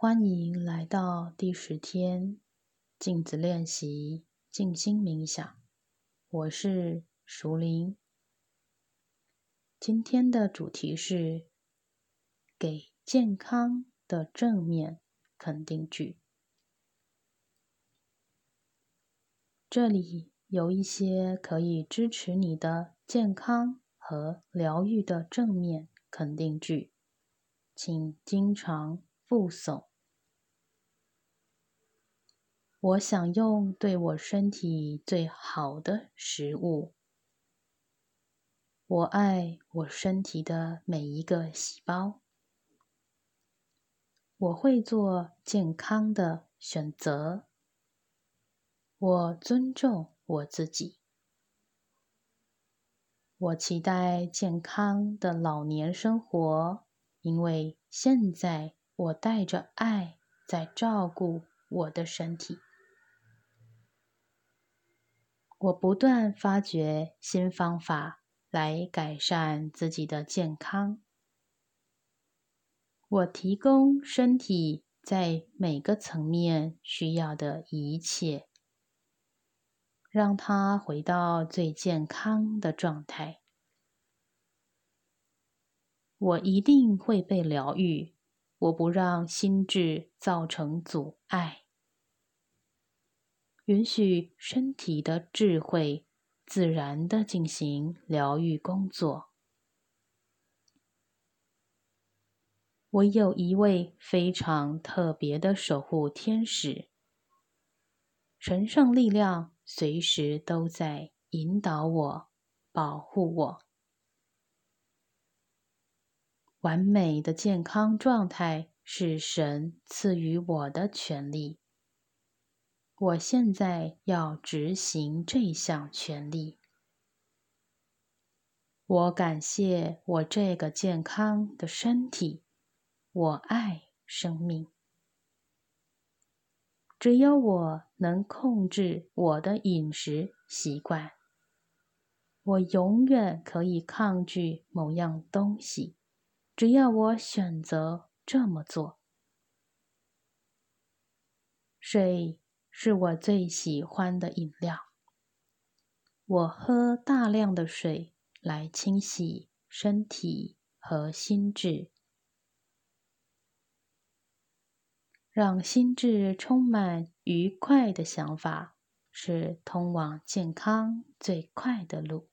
欢迎来到第十天镜子练习静心冥想。我是熟林。今天的主题是给健康的正面肯定句。这里有一些可以支持你的健康和疗愈的正面肯定句，请经常复诵。我享用对我身体最好的食物。我爱我身体的每一个细胞。我会做健康的选择。我尊重我自己。我期待健康的老年生活，因为现在我带着爱在照顾我的身体。我不断发掘新方法来改善自己的健康。我提供身体在每个层面需要的一切，让它回到最健康的状态。我一定会被疗愈。我不让心智造成阻碍。允许身体的智慧自然的进行疗愈工作。我有一位非常特别的守护天使，神圣力量随时都在引导我、保护我。完美的健康状态是神赐予我的权利。我现在要执行这项权利。我感谢我这个健康的身体。我爱生命。只要我能控制我的饮食习惯。我永远可以抗拒某样东西，只要我选择这么做。水。是我最喜欢的饮料。我喝大量的水来清洗身体和心智，让心智充满愉快的想法，是通往健康最快的路。